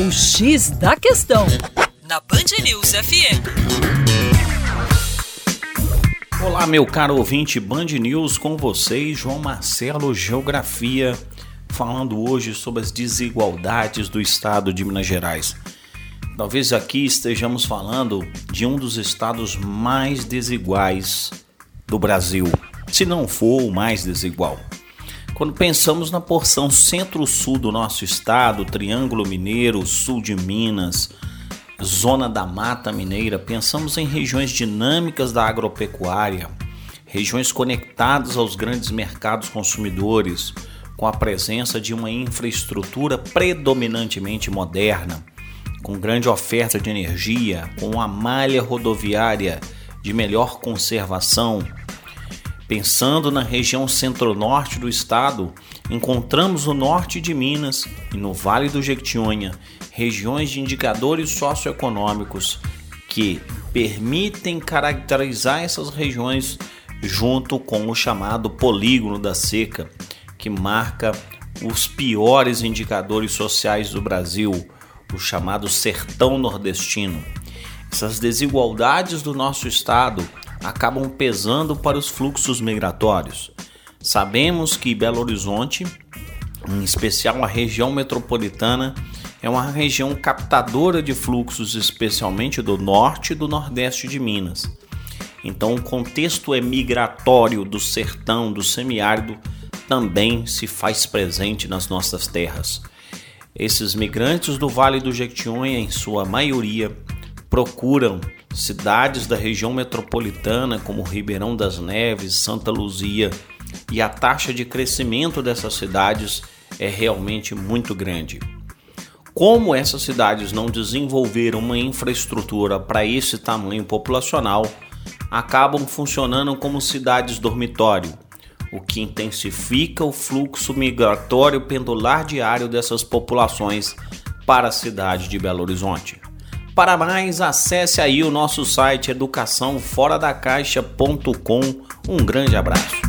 O X da Questão, na Band News FM. Olá, meu caro ouvinte Band News, com vocês, João Marcelo Geografia, falando hoje sobre as desigualdades do estado de Minas Gerais. Talvez aqui estejamos falando de um dos estados mais desiguais do Brasil, se não for o mais desigual. Quando pensamos na porção centro-sul do nosso estado, Triângulo Mineiro, sul de Minas, zona da Mata Mineira, pensamos em regiões dinâmicas da agropecuária, regiões conectadas aos grandes mercados consumidores, com a presença de uma infraestrutura predominantemente moderna, com grande oferta de energia, com uma malha rodoviária de melhor conservação, Pensando na região centro-norte do estado, encontramos o norte de Minas e no Vale do Jequitinhonha regiões de indicadores socioeconômicos que permitem caracterizar essas regiões junto com o chamado polígono da seca, que marca os piores indicadores sociais do Brasil, o chamado sertão nordestino. Essas desigualdades do nosso estado acabam pesando para os fluxos migratórios. Sabemos que Belo Horizonte, em especial a região metropolitana, é uma região captadora de fluxos, especialmente do norte e do nordeste de Minas. Então, o contexto migratório do sertão, do semiárido, também se faz presente nas nossas terras. Esses migrantes do Vale do Jequitinhonha, em sua maioria, procuram cidades da região metropolitana como Ribeirão das Neves, Santa Luzia, e a taxa de crescimento dessas cidades é realmente muito grande. Como essas cidades não desenvolveram uma infraestrutura para esse tamanho populacional, acabam funcionando como cidades dormitório, o que intensifica o fluxo migratório pendular diário dessas populações para a cidade de Belo Horizonte. Para mais, acesse aí o nosso site educaçãoforadacaixa.com. Um grande abraço.